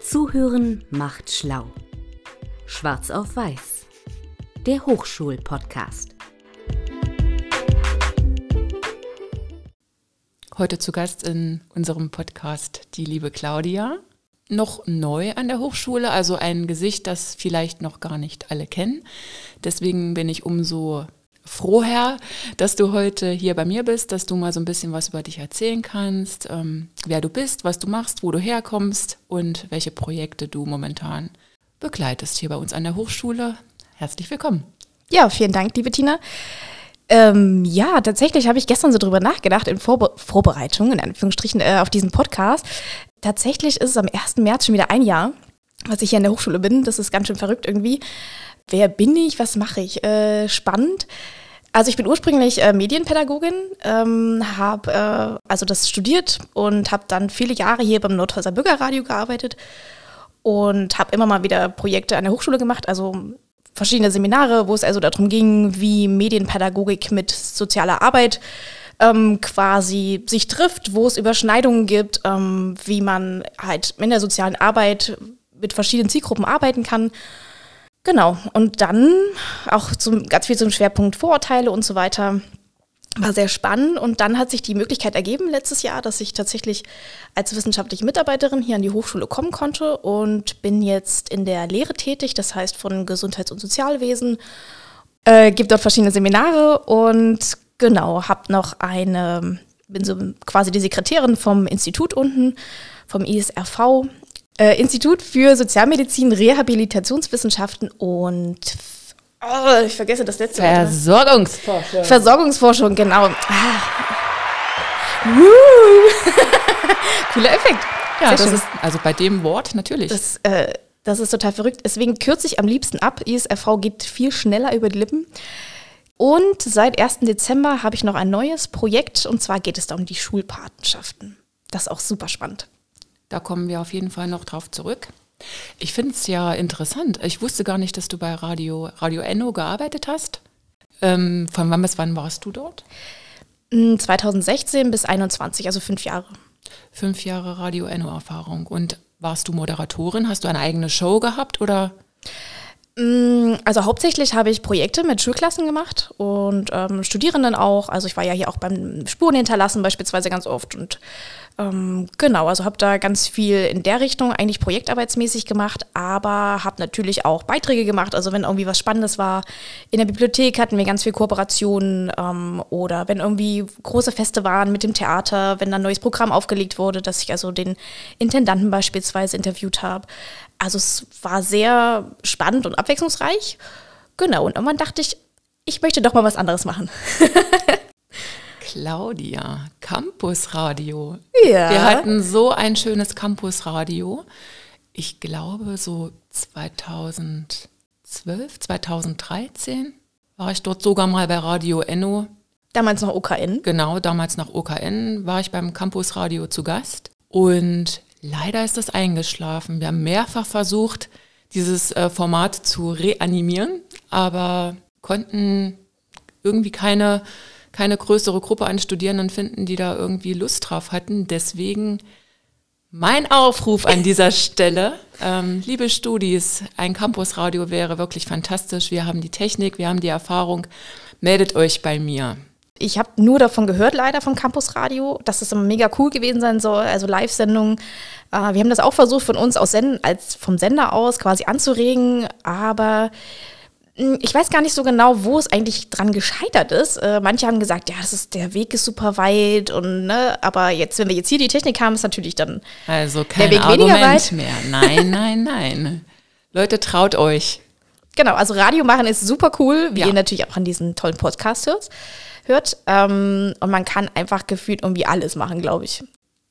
Zuhören macht schlau. Schwarz auf Weiß. Der Hochschul-Podcast. Heute zu Gast in unserem Podcast die liebe Claudia. Noch neu an der Hochschule, also ein Gesicht, das vielleicht noch gar nicht alle kennen. Deswegen bin ich umso froh, Herr, dass du heute hier bei mir bist, dass du mal so ein bisschen was über dich erzählen kannst, ähm, wer du bist, was du machst, wo du herkommst und welche Projekte du momentan begleitest hier bei uns an der Hochschule. Herzlich willkommen. Ja, vielen Dank, liebe Tina. Ähm, ja, tatsächlich habe ich gestern so drüber nachgedacht in Vorbe Vorbereitung, in Anführungsstrichen, äh, auf diesen Podcast. Tatsächlich ist es am 1. März schon wieder ein Jahr, was ich hier an der Hochschule bin. Das ist ganz schön verrückt irgendwie. Wer bin ich? Was mache ich? Äh, spannend. Also ich bin ursprünglich äh, Medienpädagogin, ähm, habe äh, also das studiert und habe dann viele Jahre hier beim Nordhäuser Bürgerradio gearbeitet und habe immer mal wieder Projekte an der Hochschule gemacht, also verschiedene Seminare, wo es also darum ging, wie Medienpädagogik mit sozialer Arbeit ähm, quasi sich trifft, wo es Überschneidungen gibt, ähm, wie man halt in der sozialen Arbeit mit verschiedenen Zielgruppen arbeiten kann. Genau, und dann auch zum, ganz viel zum Schwerpunkt Vorurteile und so weiter. War sehr spannend. Und dann hat sich die Möglichkeit ergeben letztes Jahr, dass ich tatsächlich als wissenschaftliche Mitarbeiterin hier an die Hochschule kommen konnte und bin jetzt in der Lehre tätig, das heißt von Gesundheits- und Sozialwesen, äh, gibt dort verschiedene Seminare und genau, habe noch eine, bin so quasi die Sekretärin vom Institut unten, vom ISRV äh, Institut für Sozialmedizin, Rehabilitationswissenschaften und oh, ich vergesse das letzte Wort. Versorgungsforschung. Versorgungsforschung, genau. Ah. Cooler Effekt. Ja, das ist also bei dem Wort natürlich. Das, äh, das ist total verrückt. Deswegen kürze ich am liebsten ab. ISRV geht viel schneller über die Lippen. Und seit 1. Dezember habe ich noch ein neues Projekt und zwar geht es da um die Schulpatenschaften. Das ist auch super spannend. Da kommen wir auf jeden Fall noch drauf zurück. Ich finde es ja interessant. Ich wusste gar nicht, dass du bei Radio, Radio Enno gearbeitet hast. Ähm, von wann bis wann warst du dort? 2016 hm, bis 21, also fünf Jahre. Fünf Jahre Radio Enno-Erfahrung. Und warst du Moderatorin? Hast du eine eigene Show gehabt oder? Hm, also hauptsächlich habe ich Projekte mit Schulklassen gemacht und ähm, Studierenden auch. Also ich war ja hier auch beim Spuren hinterlassen beispielsweise ganz oft und ähm, genau, also habe da ganz viel in der Richtung eigentlich projektarbeitsmäßig gemacht, aber habe natürlich auch Beiträge gemacht. Also wenn irgendwie was Spannendes war, in der Bibliothek hatten wir ganz viel Kooperationen ähm, oder wenn irgendwie große Feste waren mit dem Theater, wenn dann ein neues Programm aufgelegt wurde, dass ich also den Intendanten beispielsweise interviewt habe. Also es war sehr spannend und abwechslungsreich. Genau, und irgendwann dachte ich, ich möchte doch mal was anderes machen. Claudia, Campusradio. Ja. Wir hatten so ein schönes Campusradio. Ich glaube, so 2012, 2013 war ich dort sogar mal bei Radio Enno. Damals noch OKN. Genau, damals noch OKN war ich beim Campusradio zu Gast. Und leider ist das eingeschlafen. Wir haben mehrfach versucht, dieses äh, Format zu reanimieren, aber konnten irgendwie keine keine größere Gruppe an Studierenden finden, die da irgendwie Lust drauf hatten. Deswegen mein Aufruf an dieser Stelle, ähm, liebe Studis, ein Campusradio wäre wirklich fantastisch. Wir haben die Technik, wir haben die Erfahrung. Meldet euch bei mir. Ich habe nur davon gehört, leider vom Campusradio, dass es mega cool gewesen sein soll, also Live-Sendungen. Äh, wir haben das auch versucht, von uns aus Senden, als vom Sender aus quasi anzuregen, aber ich weiß gar nicht so genau, wo es eigentlich dran gescheitert ist. Äh, manche haben gesagt, ja, das ist, der Weg ist super weit und ne, aber jetzt, wenn wir jetzt hier die Technik haben, ist natürlich dann also kein der Weg Argument weniger weit. mehr. Nein, nein, nein. Leute, traut euch. Genau, also Radio machen ist super cool, wie ja. ihr natürlich auch an diesen tollen Podcast hört. hört. Ähm, und man kann einfach gefühlt irgendwie alles machen, glaube ich.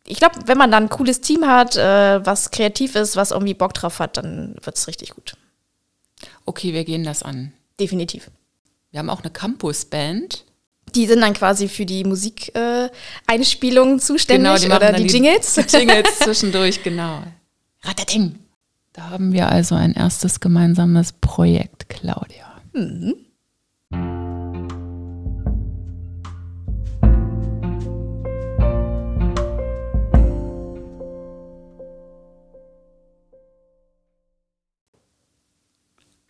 Ich glaube, wenn man dann ein cooles Team hat, äh, was kreativ ist, was irgendwie Bock drauf hat, dann wird es richtig gut okay, wir gehen das an. Definitiv. Wir haben auch eine Campus-Band. Die sind dann quasi für die Musikeinspielungen äh, zuständig genau, die oder die, die Jingles. Die Jingles zwischendurch, genau. Ratating. Da haben wir also ein erstes gemeinsames Projekt, Claudia. Mhm.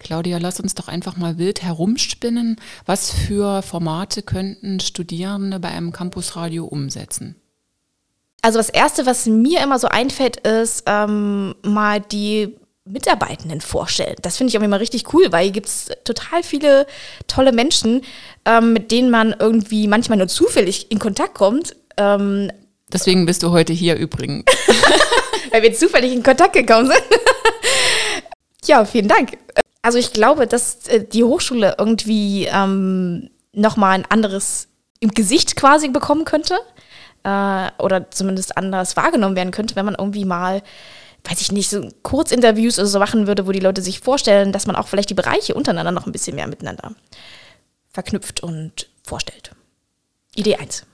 Claudia, lass uns doch einfach mal wild herumspinnen. Was für Formate könnten Studierende bei einem Campusradio umsetzen? Also das Erste, was mir immer so einfällt, ist ähm, mal die Mitarbeitenden vorstellen. Das finde ich auch immer richtig cool, weil hier gibt es total viele tolle Menschen, ähm, mit denen man irgendwie manchmal nur zufällig in Kontakt kommt. Ähm, Deswegen bist du heute hier übrigens. weil wir zufällig in Kontakt gekommen sind. ja, vielen Dank. Also ich glaube, dass äh, die Hochschule irgendwie ähm, nochmal ein anderes im Gesicht quasi bekommen könnte äh, oder zumindest anders wahrgenommen werden könnte, wenn man irgendwie mal, weiß ich nicht, so Kurzinterviews oder so machen würde, wo die Leute sich vorstellen, dass man auch vielleicht die Bereiche untereinander noch ein bisschen mehr miteinander verknüpft und vorstellt. Idee 1.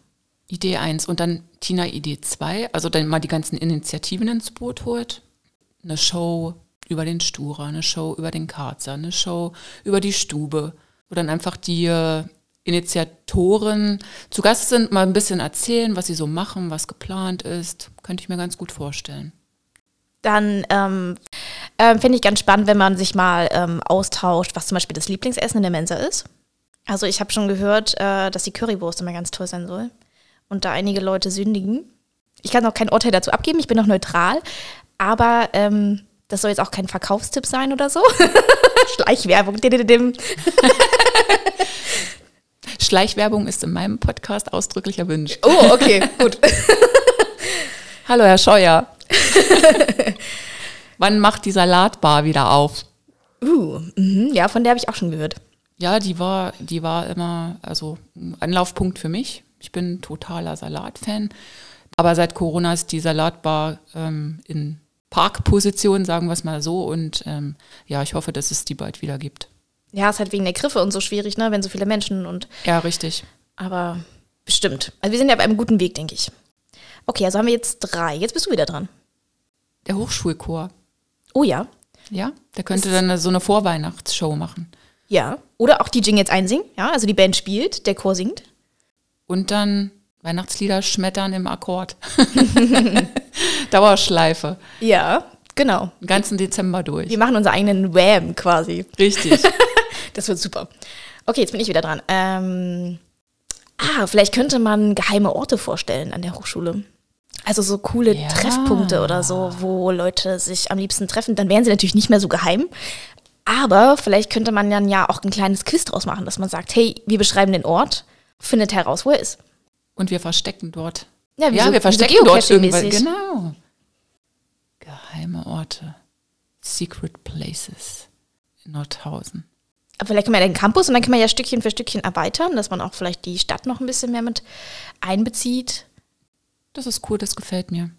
Idee 1 und dann Tina Idee 2, also dann mal die ganzen Initiativen ins Boot holt. Eine Show über den Sturer, eine Show über den Karzer, eine Show über die Stube, wo dann einfach die äh, Initiatoren zu Gast sind, mal ein bisschen erzählen, was sie so machen, was geplant ist. Könnte ich mir ganz gut vorstellen. Dann ähm, äh, finde ich ganz spannend, wenn man sich mal ähm, austauscht, was zum Beispiel das Lieblingsessen in der Mensa ist. Also ich habe schon gehört, äh, dass die Currywurst immer ganz toll sein soll und da einige Leute sündigen. Ich kann auch kein Urteil dazu abgeben, ich bin noch neutral, aber ähm, das soll jetzt auch kein Verkaufstipp sein oder so. Schleichwerbung. Schleichwerbung ist in meinem Podcast ausdrücklich erwünscht. Oh, okay, gut. Hallo, Herr Scheuer. Wann macht die Salatbar wieder auf? Uh, mhm, ja, von der habe ich auch schon gehört. Ja, die war, die war immer also ein Anlaufpunkt für mich. Ich bin totaler Salatfan. Aber seit Corona ist die Salatbar ähm, in Parkposition, sagen wir es mal so. Und ähm, ja, ich hoffe, dass es die bald wieder gibt. Ja, ist halt wegen der Griffe und so schwierig, ne, wenn so viele Menschen und. Ja, richtig. Aber bestimmt. Also wir sind ja auf einem guten Weg, denke ich. Okay, also haben wir jetzt drei. Jetzt bist du wieder dran. Der Hochschulchor. Oh ja. Ja, der könnte dann so eine Vorweihnachtsshow machen. Ja. Oder auch die Jingles einsingen. Ja, also die Band spielt, der Chor singt. Und dann Weihnachtslieder schmettern im Akkord. Dauerschleife. Ja, genau. Den ganzen Dezember durch. Wir machen unseren eigenen Wham quasi. Richtig. Das wird super. Okay, jetzt bin ich wieder dran. Ähm, ah, vielleicht könnte man geheime Orte vorstellen an der Hochschule. Also so coole Ja. Treffpunkte oder so, wo Leute sich am liebsten treffen. Dann wären sie natürlich nicht mehr so geheim. Aber vielleicht könnte man dann ja auch ein kleines Quiz draus machen, dass man sagt, hey, wir beschreiben den Ort, findet heraus, wo er ist. Und wir verstecken dort. Ja, wie ja, so- wir wie so verstecken dort irgendwas. Genau. Geheime Orte. Secret Places in Nordhausen. Aber vielleicht kann man ja den Campus und dann kann man ja Stückchen für Stückchen erweitern, dass man auch vielleicht die Stadt noch ein bisschen mehr mit einbezieht. Das ist cool, das gefällt mir.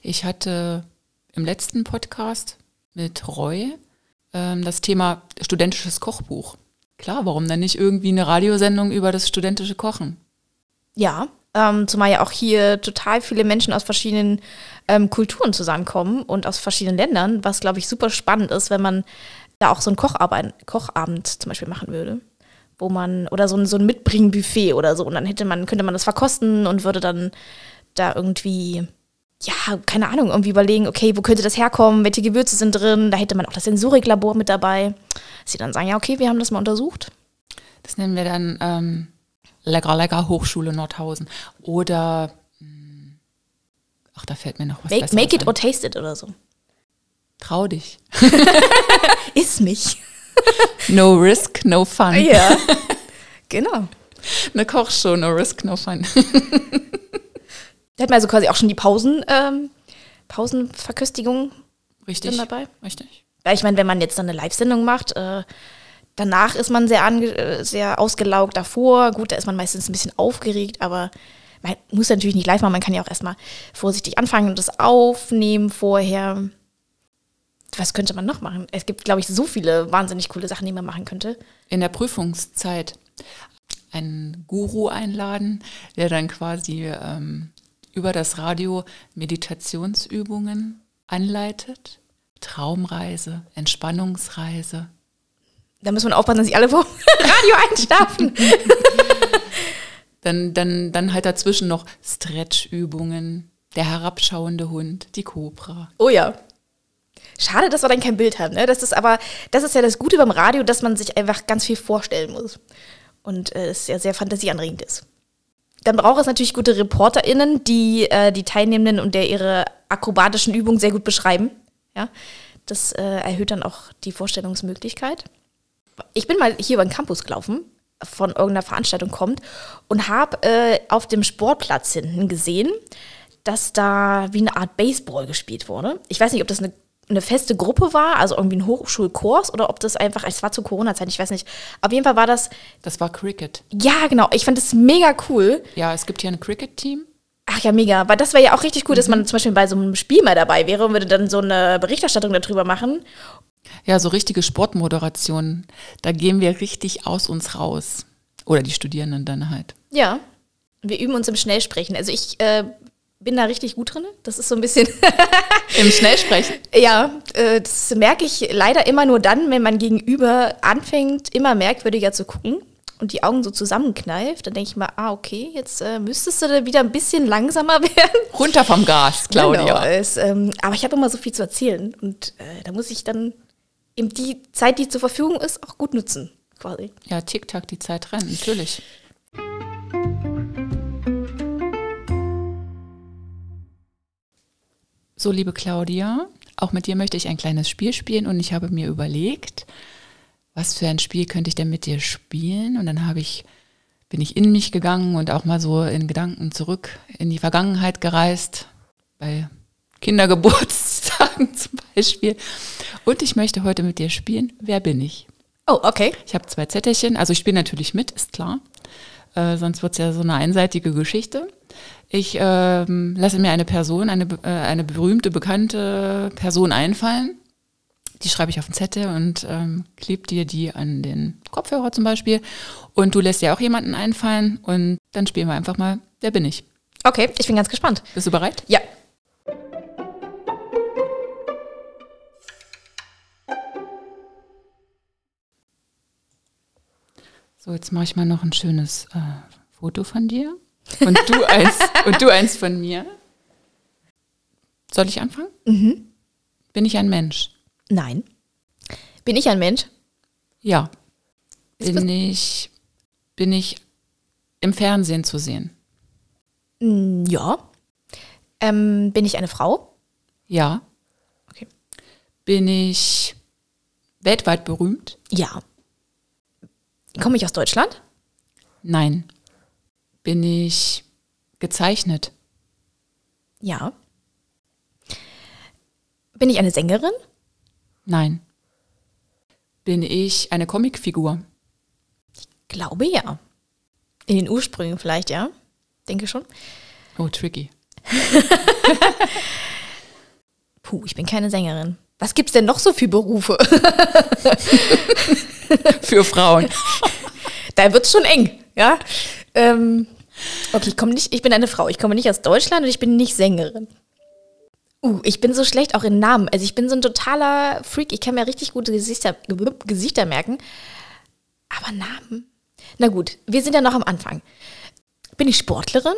Ich hatte im letzten Podcast mit Roy ähm, das Thema studentisches Kochbuch. Klar, warum denn nicht irgendwie eine Radiosendung über das studentische Kochen? Ja, ähm, zumal ja auch hier total viele Menschen aus verschiedenen ähm, Kulturen zusammenkommen und aus verschiedenen Ländern, was, glaube ich, super spannend ist, wenn man da auch so einen Kochabend, Kochabend zum Beispiel machen würde. Wo man, oder so ein, so ein Mitbringen-Buffet oder so. Und dann hätte man, könnte man das verkosten und würde dann da irgendwie, ja, keine Ahnung, irgendwie überlegen, okay, wo könnte das herkommen, welche Gewürze sind drin. Da hätte man auch das Sensoriklabor mit dabei. Dass sie dann sagen, ja, okay, wir haben das mal untersucht. Das nennen wir dann ähm, Lecker Lecker Hochschule Nordhausen. Oder, mh, ach, da fällt mir noch was Make, make it ein. or taste it oder so. Trau dich. Iss mich. No risk, no fun. Ja. genau. Eine Kochshow, no risk, no fun. Da hat man also quasi auch schon die Pausen, ähm, Pausenverköstigung Richtig. dabei. Richtig. Weil ich meine, wenn man jetzt dann eine Live-Sendung macht, äh, danach ist man sehr, ange äh, sehr ausgelaugt davor. Gut, da ist man meistens ein bisschen aufgeregt, aber man muss natürlich nicht live machen. Man kann ja auch erstmal vorsichtig anfangen und das aufnehmen vorher. Was könnte man noch machen? Es gibt, glaube ich, so viele wahnsinnig coole Sachen, die man machen könnte. in der Prüfungszeit einen Guru einladen, der dann quasi ähm, über das Radio Meditationsübungen anleitet. Traumreise, Entspannungsreise. Da muss man aufpassen, dass nicht alle vor dem Radio einschlafen. Dann, dann, dann halt dazwischen noch Stretchübungen, der herabschauende Hund, die Kobra. Oh ja. Schade, dass wir dann kein Bild haben. Ne? Das ist aber, das ist ja das Gute beim Radio, dass man sich einfach ganz viel vorstellen muss. Und äh, es ja sehr fantasieanregend ist. Dann braucht es natürlich gute ReporterInnen, die äh, die Teilnehmenden und der ihre akrobatischen Übungen sehr gut beschreiben. Ja? Das äh, erhöht dann auch die Vorstellungsmöglichkeit. Ich bin mal hier über den Campus gelaufen, von irgendeiner Veranstaltung kommt, und habe äh, auf dem Sportplatz hinten gesehen, dass da wie eine Art Baseball gespielt wurde. Ich weiß nicht, ob das eine, eine feste Gruppe war, also irgendwie ein Hochschulkurs, oder ob das einfach, es war zur Corona-Zeit, ich weiß nicht. Auf jeden Fall war das, Das war Cricket. ja genau, ich fand das mega cool. Ja, es gibt hier ein Cricket-Team. Ach ja, mega. Weil das wäre ja auch richtig cool, dass man zum Beispiel bei so einem Spiel mal dabei wäre und würde dann so eine Berichterstattung darüber machen. Ja, so richtige Sportmoderation. Da gehen wir richtig aus uns raus. Oder die Studierenden dann halt. Ja. Wir üben uns im Schnellsprechen. Also ich äh, bin da richtig gut drin. Das ist so ein bisschen. Im Schnellsprechen. ja, äh, das merke ich leider immer nur dann, wenn man gegenüber anfängt, immer merkwürdiger zu gucken und die Augen so zusammenkneift. Dann denke ich mal, ah, okay, jetzt äh, müsstest du da wieder ein bisschen langsamer werden. Runter vom Gas, Claudia. Genau, es, ähm, aber ich habe immer so viel zu erzählen und äh, da muss ich dann eben die Zeit, die zur Verfügung ist, auch gut nutzen, quasi. Ja, Tick-Tack, die Zeit rennt, natürlich. So, liebe Claudia, auch mit dir möchte ich ein kleines Spiel spielen und ich habe mir überlegt, was für ein Spiel könnte ich denn mit dir spielen? Und dann habe ich, bin ich in mich gegangen und auch mal so in Gedanken zurück in die Vergangenheit gereist, bei Kindergeburtstagen zum Beispiel. Und ich möchte heute mit dir spielen, wer bin ich? Oh, okay. Ich habe zwei Zettelchen, also ich spiele natürlich mit, ist klar. Äh, sonst wird es ja so eine einseitige Geschichte. Ich ähm, lasse mir eine Person, eine, äh, eine berühmte, bekannte Person einfallen. Die schreibe ich auf den Zettel und ähm, klebe dir die an den Kopfhörer zum Beispiel. Und du lässt dir auch jemanden einfallen und dann spielen wir einfach mal, wer bin ich? Okay, ich bin ganz gespannt. Bist du bereit? Ja. So, jetzt mache ich mal noch ein schönes äh, Foto von dir. Und du eins, und du eins von mir. Soll ich anfangen? Mhm. Bin ich ein Mensch? Nein. Bin ich ein Mensch? Ja. Bin ich, bin ich im Fernsehen zu sehen? Ja. Ähm, bin ich eine Frau? Ja. Okay. Bin ich weltweit berühmt? Ja. Komme ich aus Deutschland? Nein. Bin ich gezeichnet? Ja. Bin ich eine Sängerin? Nein. Bin ich eine Comicfigur? Glaube ja. In den Ursprüngen vielleicht, ja. Denke schon. Oh, tricky. Puh, ich bin keine Sängerin. Was gibt's denn noch so für Berufe? Für Frauen. da wird's schon eng, ja. Ähm, okay, ich komme nicht, ich bin eine Frau. Ich komme nicht aus Deutschland und ich bin nicht Sängerin. Uh, ich bin so schlecht auch in Namen. Also ich bin so ein totaler Freak. Ich kann mir richtig gute Gesichter, Gesichter merken. Aber Namen? Na gut, wir sind ja noch am Anfang. Bin ich Sportlerin?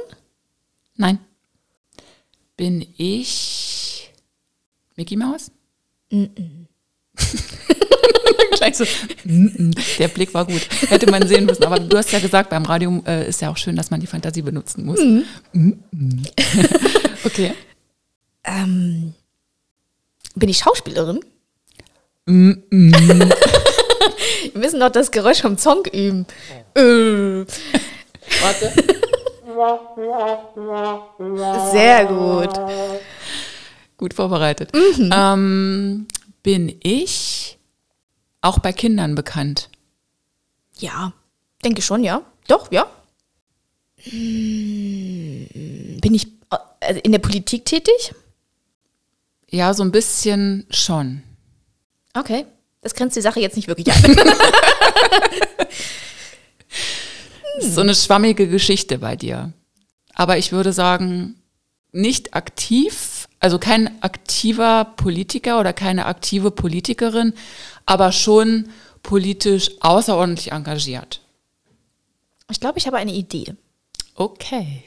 Nein. Bin ich Mickey Mouse? Gleich so. Der Blick war gut. Hätte man sehen müssen. Aber du hast ja gesagt, beim Radio äh, ist ja auch schön, dass man die Fantasie benutzen muss. Mm, okay. Ähm, bin ich Schauspielerin? Wir müssen doch das Geräusch vom Song üben. Äh, Warte. sehr gut. Gut vorbereitet. Ähm, bin ich auch bei Kindern bekannt? Ja, denke schon, ja. Doch, ja. Hm, Bin ich äh, in der Politik tätig? Ja, so ein bisschen schon. Okay. Das grenzt die Sache jetzt nicht wirklich an. Ist so eine schwammige Geschichte bei dir. Aber ich würde sagen, nicht aktiv, also kein aktiver Politiker oder keine aktive Politikerin, aber schon politisch außerordentlich engagiert. Ich glaube, ich habe eine Idee. Okay.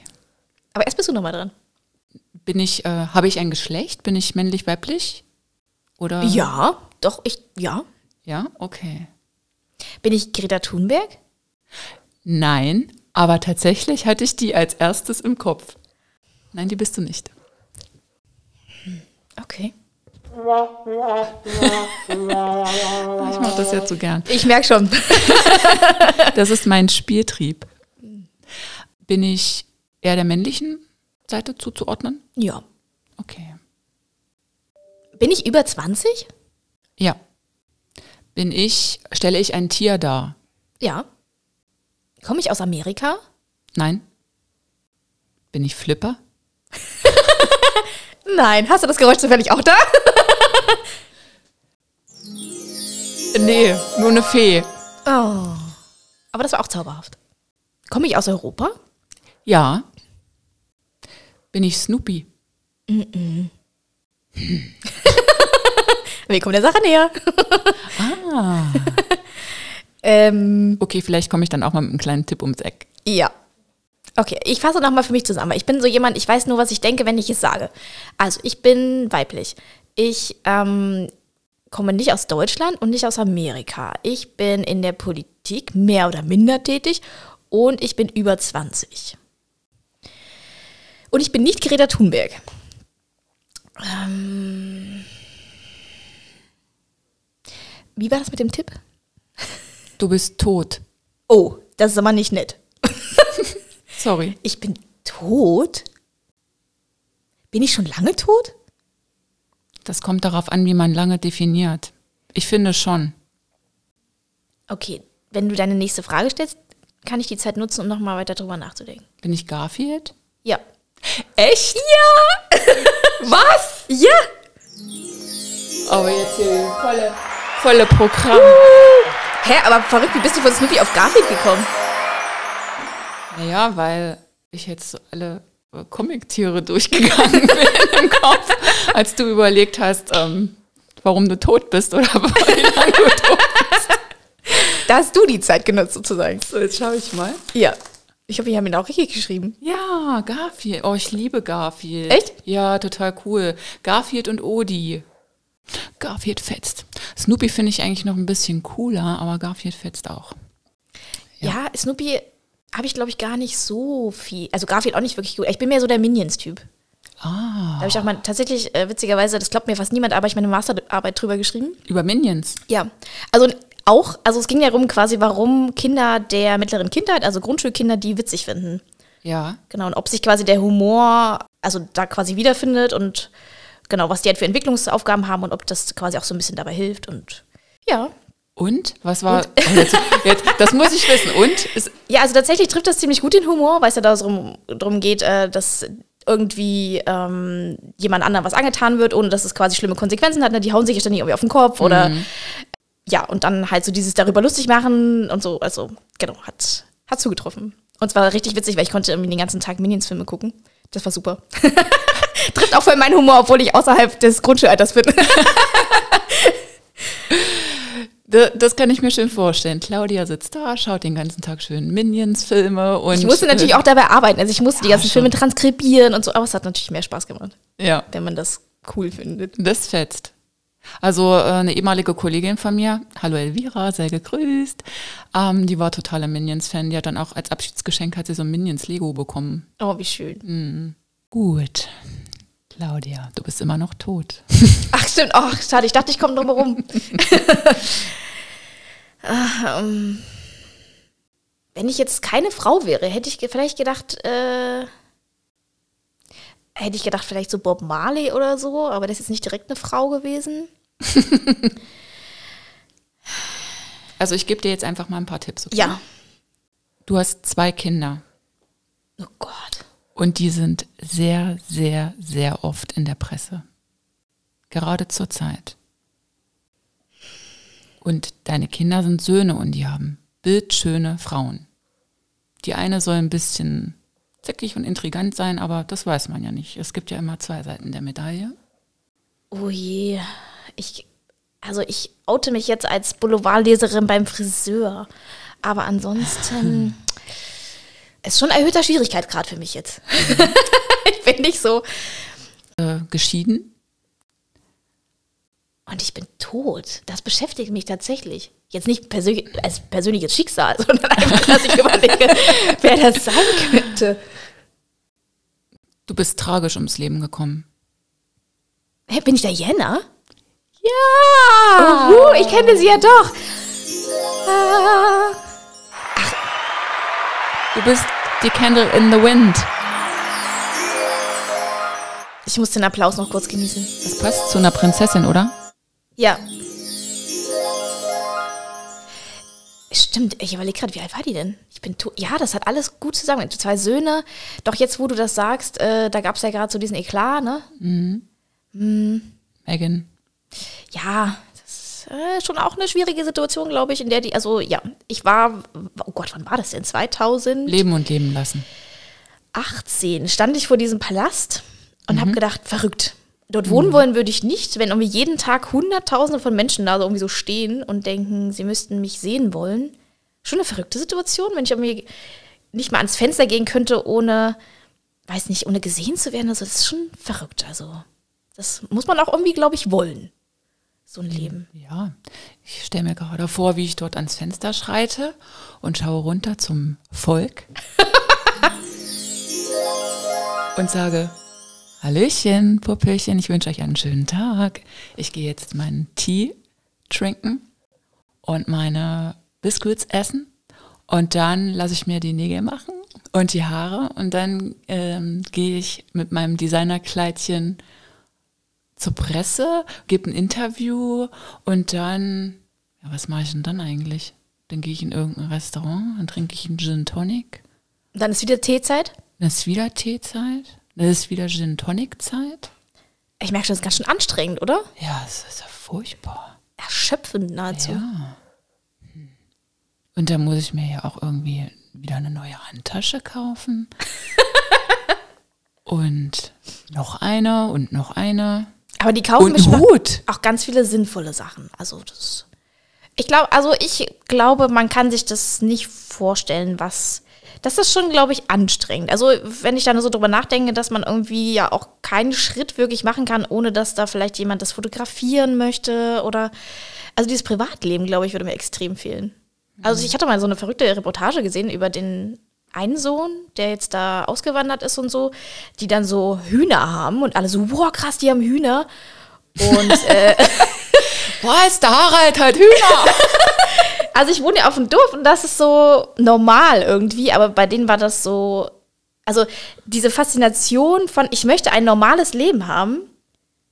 Aber erst bist du nochmal dran. Bin ich, äh, habe ich ein Geschlecht? Bin ich männlich, weiblich? Oder? Ja, doch, ich, ja. Ja, okay. Bin ich Greta Thunberg? Nein, aber tatsächlich hatte ich die als erstes im Kopf. Nein, die bist du nicht. Okay. Ich mache das jetzt so gern. Ich merke schon. Das ist mein Spieltrieb. Bin ich eher der männlichen Seite zuzuordnen? Ja. Okay. Bin ich über 20? Ja. Bin ich, stelle ich ein Tier dar? Ja. Komme ich aus Amerika? Nein. Bin ich Flipper? Nein. Hast du das Geräusch zufällig auch da? Nee, nur eine Fee. Oh. Aber das war auch zauberhaft. Komme ich aus Europa? Ja. Bin ich Snoopy? Wir kommen der Sache näher. Ah. Ähm, Okay, vielleicht komme ich dann auch mal mit einem kleinen Tipp ums Eck. ja. Okay, ich fasse nochmal für mich zusammen. Ich bin so jemand, ich weiß nur, was ich denke, wenn ich es sage. Also, ich bin weiblich. Ich ähm, komme nicht aus Deutschland und nicht aus Amerika. Ich bin in der Politik mehr oder minder tätig und ich bin über 20. Und ich bin nicht Greta Thunberg. Ähm, wie war das mit dem Tipp? Du bist tot. Oh, das ist aber nicht nett. Sorry. Ich bin tot? Bin ich schon lange tot? Das kommt darauf an, wie man lange definiert. Ich finde schon. Okay, wenn du deine nächste Frage stellst, kann ich die Zeit nutzen, um nochmal weiter drüber nachzudenken. Bin ich Garfield? Ja. Echt? Ja! Was? Ja! Aber jetzt hier volle, volle Programm. Hä, aber verrückt, wie bist du von Snoopy auf Garfield gekommen? Naja, weil ich jetzt alle äh, Comic-Tiere durchgegangen bin im Kopf, als du überlegt hast, ähm, warum du tot bist oder wie lange du tot Da hast du die Zeit genutzt, sozusagen. bist. So, jetzt schaue ich mal. Ja. Ich hoffe, ich habe ihn auch richtig geschrieben. Ja, Garfield. Oh, ich liebe Garfield. Echt? Ja, total cool. Garfield und Odi. Garfield fetzt. Snoopy finde ich eigentlich noch ein bisschen cooler, aber Garfield fetzt auch. Ja, Snoopy habe ich, glaube ich, gar nicht so viel. Also Garfield auch nicht wirklich gut. Ich bin mehr so der Minions-Typ. Ah. Da habe ich auch mal tatsächlich, äh, witzigerweise, das glaubt mir fast niemand, aber ich meine Masterarbeit drüber geschrieben. Über Minions. Ja, also auch, also es ging ja darum quasi, warum Kinder der mittleren Kindheit, also Grundschulkinder, die witzig finden. Ja. Genau, und ob sich quasi der Humor, also da quasi wiederfindet und genau, was die halt für Entwicklungsaufgaben haben und ob das quasi auch so ein bisschen dabei hilft und ja. Und? Was war. Oh, jetzt, jetzt, das muss ich wissen. Und? Ist, Ja, also tatsächlich trifft das ziemlich gut den Humor, weil es ja darum, darum geht, äh, dass irgendwie ähm, jemand anderem was angetan wird, ohne dass es quasi schlimme Konsequenzen hat. Ne? Die hauen sich ja ständig irgendwie auf den Kopf oder ja, und dann halt so dieses darüber lustig machen und so. Also, genau, hat, hat zugetroffen. Und zwar richtig witzig, weil ich konnte irgendwie den ganzen Tag Minions-Filme gucken. Das war super. Trifft auch voll meinen Humor, obwohl ich außerhalb des Grundschulalters bin. Da- Das kann ich mir schön vorstellen. Claudia sitzt da, schaut den ganzen Tag schön Minions-Filme und. Ich musste natürlich auch dabei arbeiten. Also ich musste die Ja, ganzen schon. Filme transkribieren und so, aber es hat natürlich mehr Spaß gemacht, Ja, wenn man das cool findet. das fetzt. Also äh, eine ehemalige Kollegin von mir, hallo Elvira, sehr gegrüßt, ähm, die war totaler Minions-Fan. Die hat dann auch als Abschiedsgeschenk hat sie so ein Minions-Lego bekommen. Oh, wie schön. Gut. Claudia, du bist immer noch tot. Ach, stimmt. Ach, schade. Ich dachte, ich komme drum herum. Ah, ähm, Wenn ich jetzt keine Frau wäre, hätte ich vielleicht gedacht, äh, hätte ich gedacht, vielleicht so Bob Marley oder so, aber das ist nicht direkt eine Frau gewesen. Also ich gebe dir jetzt einfach mal ein paar Tipps. Okay? Ja. Du hast zwei Kinder Oh Gott. Und die sind sehr, sehr, sehr oft in der Presse. Gerade zur Zeit. Und deine Kinder sind Söhne und die haben bildschöne Frauen. Die eine soll ein bisschen zickig und intrigant sein, aber das weiß man ja nicht. Es gibt ja immer zwei Seiten der Medaille. Oh je. Ich, also ich oute mich jetzt als Boulevardleserin beim Friseur. Aber ansonsten ist schon erhöhter Schwierigkeitsgrad für mich jetzt. ich bin nicht so. Äh, geschieden, und ich bin tot. Das beschäftigt mich tatsächlich. Jetzt nicht persönlich, als persönliches Schicksal, sondern einfach, dass ich überlege, wer das sein könnte. Du bist tragisch ums Leben gekommen. Hä, bin ich der Jenna? Ja! Uhu, ich kenne sie ja doch. Ah. Du bist die Candle in the Wind. Ich muss den Applaus noch kurz genießen. Das passt zu einer Prinzessin, oder? Ja. Stimmt, ich überlege gerade, wie alt war die denn? Ich bin tot. Ja, das hat alles gut zusammen. Zwei Söhne. Doch jetzt, wo du das sagst, äh, da gab es ja gerade so diesen Eklat, ne? Megan. Ja, das ist äh, schon auch eine schwierige Situation, glaube ich, in der die, also ja, ich war, oh Gott, wann war das denn? 2018 Leben und leben lassen. stand ich vor diesem Palast und habe gedacht, verrückt. Dort wohnen wollen würde ich nicht, wenn irgendwie jeden Tag Hunderttausende von Menschen da so irgendwie so stehen und denken, sie müssten mich sehen wollen. Schon eine verrückte Situation, wenn ich irgendwie nicht mal ans Fenster gehen könnte, ohne, weiß nicht, ohne gesehen zu werden. Also das ist schon verrückt. Also das muss man auch irgendwie, glaube ich, wollen. So ein Leben. Ja, ich stelle mir gerade vor, wie ich dort ans Fenster schreite und schaue runter zum Volk und sage, Hallöchen, Puppelchen, ich wünsche euch einen schönen Tag. Ich gehe jetzt meinen Tee trinken und meine Biscuits essen und dann lasse ich mir die Nägel machen und die Haare und dann ähm, gehe ich mit meinem Designerkleidchen zur Presse, gebe ein Interview und dann, ja, was mache ich denn dann eigentlich? Dann gehe ich in irgendein Restaurant, dann trinke ich einen Gin Tonic, Und dann ist wieder Teezeit. dann ist wieder Teezeit, dann ist wieder Gin Tonic Zeit. Ich merke schon, das ist ganz schön anstrengend, oder? Ja, es ist ja furchtbar. Erschöpfend nahezu. Ja. Hm. Und dann muss ich mir ja auch irgendwie wieder eine neue Handtasche kaufen. und noch eine und noch eine. Aber die kaufen bestimmt Hut. auch ganz viele sinnvolle Sachen. Also das. Ich glaube, also ich glaube, man kann sich das nicht vorstellen, was. Das ist schon, glaube ich, anstrengend. Also, wenn ich dann so drüber nachdenke, dass man irgendwie ja auch keinen Schritt wirklich machen kann, ohne dass da vielleicht jemand das fotografieren möchte oder. Also, dieses Privatleben, glaube ich, würde mir extrem fehlen. Also, ich hatte mal so eine verrückte Reportage gesehen über den einen Sohn, der jetzt da ausgewandert ist und so, die dann so Hühner haben und alle so, wow, krass, die haben Hühner. Und äh, Was? Der Harald hat Hühner! also ich wohne ja auf dem Dorf und das ist so normal irgendwie, aber bei denen war das so, also diese Faszination von, ich möchte ein normales Leben haben,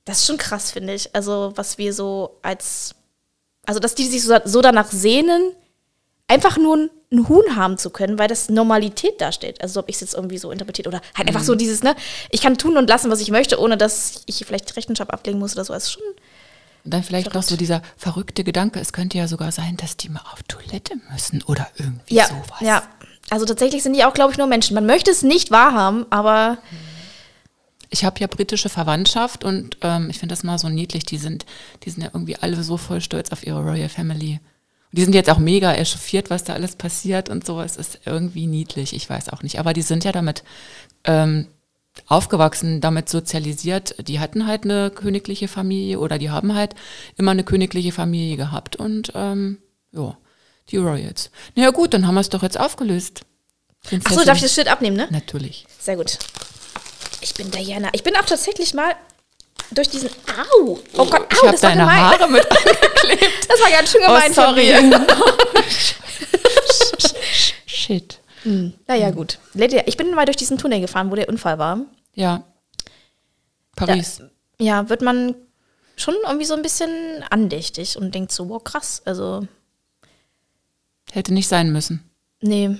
das ist schon krass, finde ich. Also was wir so als, also dass die sich so, so danach sehnen, einfach nur ein, ein Huhn haben zu können, weil das Normalität dasteht. Also so habe ich es jetzt irgendwie so interpretiert. Oder halt einfach so dieses, ne, ich kann tun und lassen, was ich möchte, ohne dass ich vielleicht Rechenschaft ablegen muss oder so. Das ist schon, Und dann vielleicht noch so dieser verrückte Gedanke, es könnte ja sogar sein, dass die mal auf Toilette müssen oder irgendwie ja, sowas. ja. Also tatsächlich sind die auch, glaube ich, nur Menschen. Man möchte es nicht wahrhaben, aber Ich habe ja britische Verwandtschaft und ähm, ich finde das mal so niedlich. Die sind, die sind ja irgendwie alle so voll stolz auf ihre Royal Family. Die sind jetzt auch mega echauffiert, was da alles passiert und so. Es ist irgendwie niedlich, ich weiß auch nicht. Aber die sind ja damit ähm, aufgewachsen, damit sozialisiert. Die hatten halt eine königliche Familie oder die haben halt immer eine königliche Familie gehabt. Und ähm, ja, die Royals. Naja gut, dann haben wir es doch jetzt aufgelöst. Ach so, darf ich das Schild abnehmen, ne? Natürlich. Sehr gut. Ich bin Diana. Ich bin auch tatsächlich mal durch diesen. Au! Oh Gott, ich au, habe das war deine gemein. Haare mit angeklebt. Das war ganz schön gemein oh, sorry. Shit. Naja, gut. Ich bin mal durch diesen Tunnel gefahren, wo der Unfall war. Ja. Paris. Ja, wird man schon irgendwie so ein bisschen andächtig und denkt so, wow, krass. Also, Hätte nicht sein müssen. nee.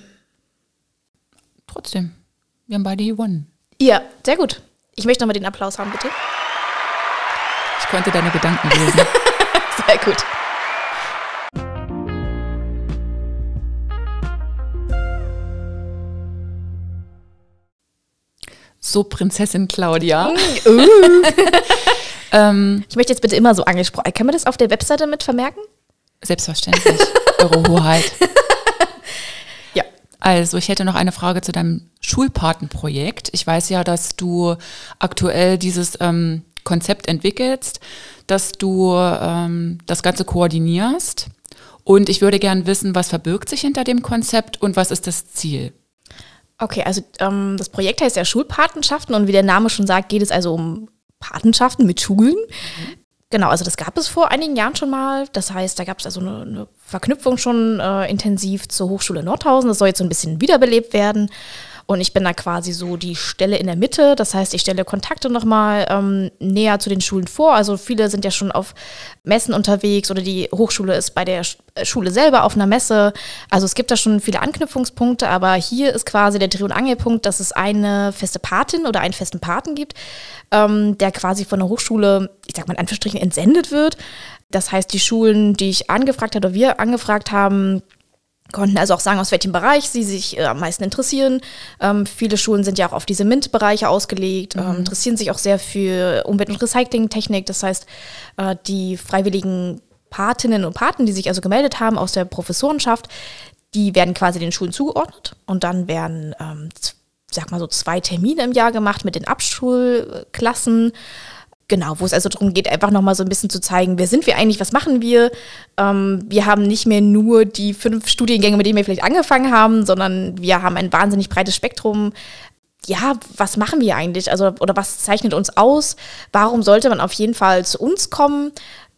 Trotzdem. Wir haben beide gewonnen. Ja, sehr gut. Ich möchte nochmal den Applaus haben, bitte. Ich konnte deine Gedanken lesen. Sehr gut. So, Prinzessin Claudia. Uh. ähm, Ich möchte jetzt bitte immer so angesprochen. Kann man das auf der Webseite mit vermerken? selbstverständlich. Eure Hoheit. Ja. Also, ich hätte noch eine Frage zu deinem Schulpatenprojekt. Ich weiß ja, dass du aktuell dieses ähm, Konzept entwickelst, dass du ähm, das Ganze koordinierst. Und ich würde gern wissen, was verbirgt sich hinter dem Konzept und was ist das Ziel? Okay, also ähm, das Projekt heißt ja Schulpatenschaften und wie der Name schon sagt, geht es also um Patenschaften mit Schulen. Genau, also das gab es vor einigen Jahren schon mal. Das heißt, da gab es also eine, eine, Verknüpfung schon äh, intensiv zur Hochschule Nordhausen. Das soll jetzt so ein bisschen wiederbelebt werden. Und ich bin da quasi so die Stelle in der Mitte. Das heißt, ich stelle Kontakte nochmal ähm, näher zu den Schulen vor. Also viele sind ja schon auf Messen unterwegs oder die Hochschule ist bei der äh, Schule selber auf einer Messe. Also es gibt da schon viele Anknüpfungspunkte, aber hier ist quasi der Dreh- und Angelpunkt, dass es eine feste Patin oder einen festen Paten gibt, ähm, der quasi von der Hochschule, ich sag mal in Anführungsstrichen, entsendet wird. Das heißt, die Schulen, die ich angefragt habe oder wir angefragt haben, konnten also auch sagen, aus welchem Bereich sie sich äh, am meisten interessieren. Ähm, viele Schulen sind ja auch auf diese MINT-Bereiche ausgelegt, ähm, mhm. interessieren sich auch sehr für Umwelt- und Recyclingtechnik. Das heißt, äh, die freiwilligen Patinnen und Paten, die sich also gemeldet haben aus der Professorenschaft, die werden quasi den Schulen zugeordnet und dann werden, ähm, sag mal so, zwei Termine im Jahr gemacht mit den Abschulklassen. Genau, wo es also darum geht, einfach nochmal so ein bisschen zu zeigen, wer sind wir eigentlich, was machen wir. Ähm, wir haben nicht mehr nur die fünf Studiengänge, mit denen wir vielleicht angefangen haben, sondern wir haben ein wahnsinnig breites Spektrum. Ja, was machen wir eigentlich? Also, oder was zeichnet uns aus? Warum sollte man auf jeden Fall zu uns kommen?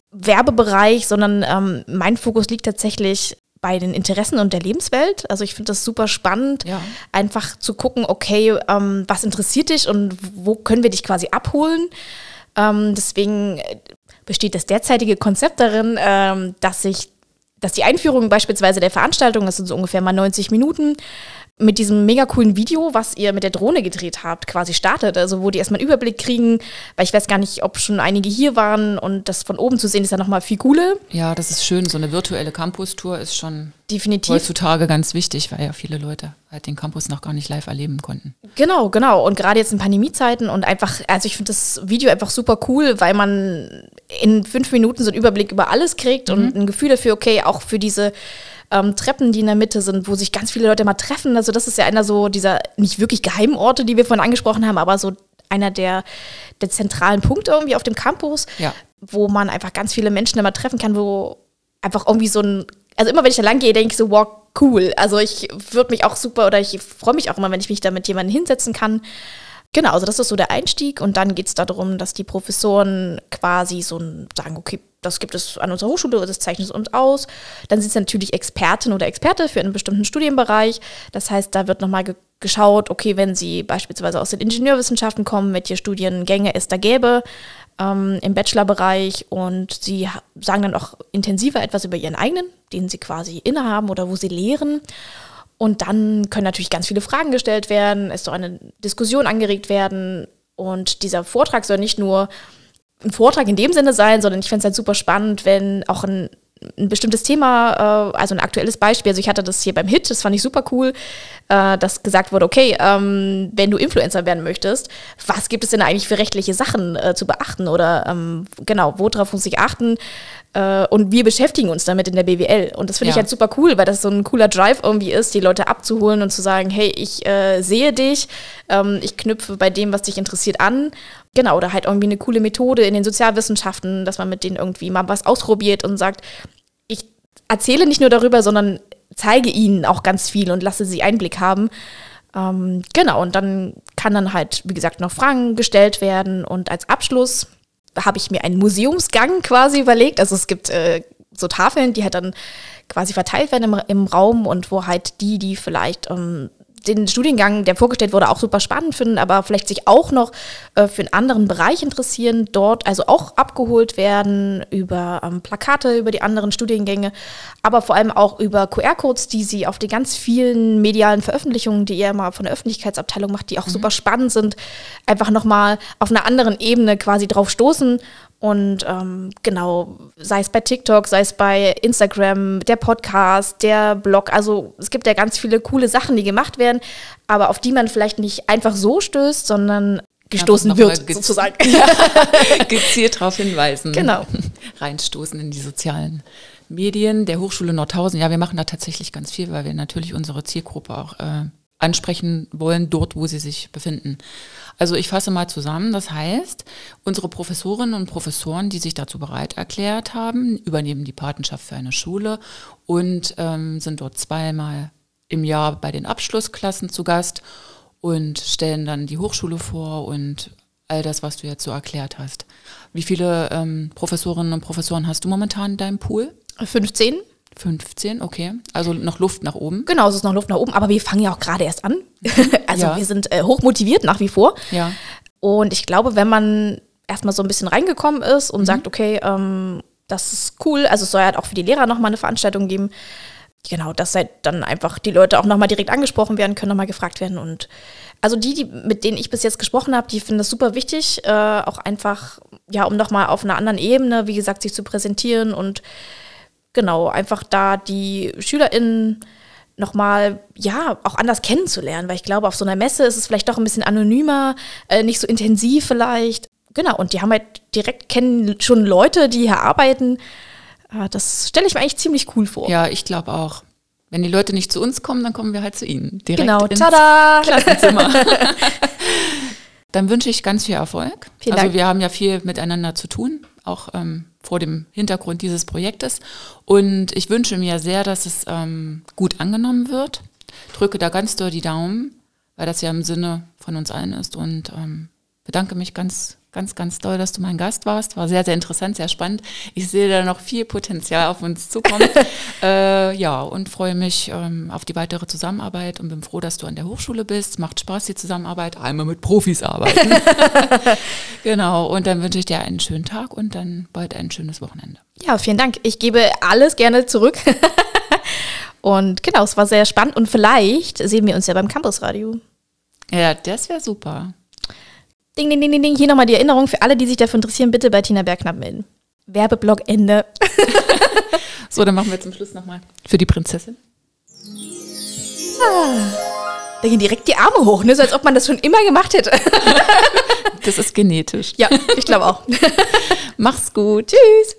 Werbebereich, sondern ähm, mein Fokus liegt tatsächlich bei den Interessen und der Lebenswelt. Also ich finde das super spannend, ja. einfach zu gucken, okay, ähm, was interessiert dich und wo können wir dich quasi abholen? Ähm, deswegen äh, besteht das derzeitige Konzept darin, ähm, dass sich dass die Einführung beispielsweise der Veranstaltung, das sind so ungefähr mal 90 Minuten, mit diesem mega coolen Video, was ihr mit der Drohne gedreht habt, quasi startet. Also wo die erstmal einen Überblick kriegen, weil ich weiß gar nicht, ob schon einige hier waren und das von oben zu sehen ist ja nochmal viel cooler. Ja, das ist schön. So eine virtuelle Campus-Tour ist schon Definitiv. heutzutage ganz wichtig, weil ja viele Leute halt den Campus noch gar nicht live erleben konnten. Genau, genau. Und gerade jetzt in Pandemiezeiten und einfach, also ich finde das Video einfach super cool, weil man in fünf Minuten so einen Überblick über alles kriegt mhm. und ein Gefühl dafür, okay, auch für diese ähm, Treppen, die in der Mitte sind, wo sich ganz viele Leute mal treffen. Also das ist ja einer so dieser nicht wirklich geheimen Orte, die wir vorhin angesprochen haben, aber so einer der, der zentralen Punkte irgendwie auf dem Campus, ja. wo man einfach ganz viele Menschen immer treffen kann, wo einfach irgendwie so ein, also immer wenn ich da lang gehe, denke ich so, wow, cool. Also ich würde mich auch super oder ich freue mich auch immer, wenn ich mich da mit jemandem hinsetzen kann. Genau, also das ist so der Einstieg und dann geht es darum, dass die Professoren quasi so sagen, okay, das gibt es an unserer Hochschule, das zeichnet es uns aus. Dann sind es natürlich Expertin oder Experte für einen bestimmten Studienbereich. Das heißt, da wird nochmal ge geschaut, okay, wenn Sie beispielsweise aus den Ingenieurwissenschaften kommen, welche Studiengänge es da gäbe ähm, im Bachelorbereich und Sie sagen dann auch intensiver etwas über Ihren eigenen, den Sie quasi innehaben oder wo Sie lehren. Und dann können natürlich ganz viele Fragen gestellt werden, es soll eine Diskussion angeregt werden und dieser Vortrag soll nicht nur ein Vortrag in dem Sinne sein, sondern ich fände es halt super spannend, wenn auch ein, ein bestimmtes Thema, äh, also ein aktuelles Beispiel, also ich hatte das hier beim Hit, das fand ich super cool, äh, dass gesagt wurde, okay, ähm, wenn du Influencer werden möchtest, was gibt es denn eigentlich für rechtliche Sachen äh, zu beachten oder ähm, genau, worauf muss ich achten? Äh, und wir beschäftigen uns damit in der BWL. Und das finde ja. ich halt super cool, weil das so ein cooler Drive irgendwie ist, die Leute abzuholen und zu sagen, hey, ich äh, sehe dich, ähm, ich knüpfe bei dem, was dich interessiert, an Genau, oder halt irgendwie eine coole Methode in den Sozialwissenschaften, dass man mit denen irgendwie mal was ausprobiert und sagt, ich erzähle nicht nur darüber, sondern zeige ihnen auch ganz viel und lasse sie Einblick haben. Ähm, genau, und dann kann dann halt, wie gesagt, noch Fragen gestellt werden. Und als Abschluss habe ich mir einen Museumsgang quasi überlegt. Also es gibt äh, so Tafeln, die halt dann quasi verteilt werden im, im Raum und wo halt die, die vielleicht ähm, den Studiengang, der vorgestellt wurde, auch super spannend finden, aber vielleicht sich auch noch äh, für einen anderen Bereich interessieren, dort also auch abgeholt werden über ähm, Plakate, über die anderen Studiengänge, aber vor allem auch über QR-Codes, die sie auf die ganz vielen medialen Veröffentlichungen, die ihr mal von der Öffentlichkeitsabteilung macht, die auch mhm. super spannend sind, einfach nochmal auf einer anderen Ebene quasi drauf stoßen und ähm, genau, sei es bei TikTok, sei es bei Instagram, der Podcast, der Blog. Also es gibt ja ganz viele coole Sachen, die gemacht werden, aber auf die man vielleicht nicht einfach so stößt, sondern gestoßen ja, wird, sozusagen. Gezielt darauf hinweisen. Genau. Reinstoßen in die sozialen Medien der Hochschule Nordhausen. Ja, wir machen da tatsächlich ganz viel, weil wir natürlich unsere Zielgruppe auch äh, ansprechen wollen, dort, wo sie sich befinden. Also ich fasse mal zusammen, das heißt, unsere Professorinnen und Professoren, die sich dazu bereit erklärt haben, übernehmen die Patenschaft für eine Schule und ähm, sind dort zweimal im Jahr bei den Abschlussklassen zu Gast und stellen dann die Hochschule vor und all das, was du jetzt so erklärt hast. Wie viele ähm, Professorinnen und Professoren hast du momentan in deinem Pool? 15. 15, okay. Also noch Luft nach oben. Genau, es ist noch Luft nach oben, aber wir fangen ja auch gerade erst an. also Ja. wir sind äh, hochmotiviert nach wie vor. Ja. Und ich glaube, wenn man erstmal so ein bisschen reingekommen ist und sagt, okay, ähm, das ist cool, also es soll halt auch für die Lehrer nochmal eine Veranstaltung geben, genau, dass halt dann einfach die Leute auch nochmal direkt angesprochen werden können, nochmal gefragt werden. Und also die, die, mit denen ich bis jetzt gesprochen habe, die finden das super wichtig, äh, auch einfach, ja, um nochmal auf einer anderen Ebene, wie gesagt, sich zu präsentieren und genau, einfach da die SchülerInnen nochmal, ja, auch anders kennenzulernen, weil ich glaube, auf so einer Messe ist es vielleicht doch ein bisschen anonymer, äh, nicht so intensiv vielleicht. Genau, und die haben halt direkt kennen schon Leute, die hier arbeiten. Äh, das stelle ich mir eigentlich ziemlich cool vor. Ja, ich glaube auch. Wenn die Leute nicht zu uns kommen, dann kommen wir halt zu ihnen. Direkt genau, ins tada! Klassenzimmer. Dann wünsche ich ganz viel Erfolg. Vielen also Dank. wir haben ja viel miteinander zu tun, auch ähm, vor dem Hintergrund dieses Projektes. Und ich wünsche mir sehr, dass es ähm, gut angenommen wird. Drücke da ganz doll die Daumen, weil das ja im Sinne von uns allen ist. Und ähm, bedanke mich ganz, ganz, ganz doll, dass du mein Gast warst. War sehr, sehr interessant, sehr spannend. Ich sehe da noch viel Potenzial auf uns zukommen. äh, ja, und freue mich ähm, auf die weitere Zusammenarbeit und bin froh, dass du an der Hochschule bist. Macht Spaß, die Zusammenarbeit. Einmal mit Profis arbeiten. genau. Und dann wünsche ich dir einen schönen Tag und dann bald ein schönes Wochenende. Ja, vielen Dank. Ich gebe alles gerne zurück. und genau, es war sehr spannend und vielleicht sehen wir uns ja beim Campusradio. Ja, das wäre super. Ding, ding, ding, ding, ding. Hier nochmal die Erinnerung für alle, die sich dafür interessieren, bitte bei Tina Bergknapp melden. Werbeblock Ende. So, dann machen wir zum Schluss nochmal für die Prinzessin. Da gehen direkt die Arme hoch, ne? so als ob man das schon immer gemacht hätte. Das ist genetisch. ja, ich glaube auch. Mach's gut. Tschüss.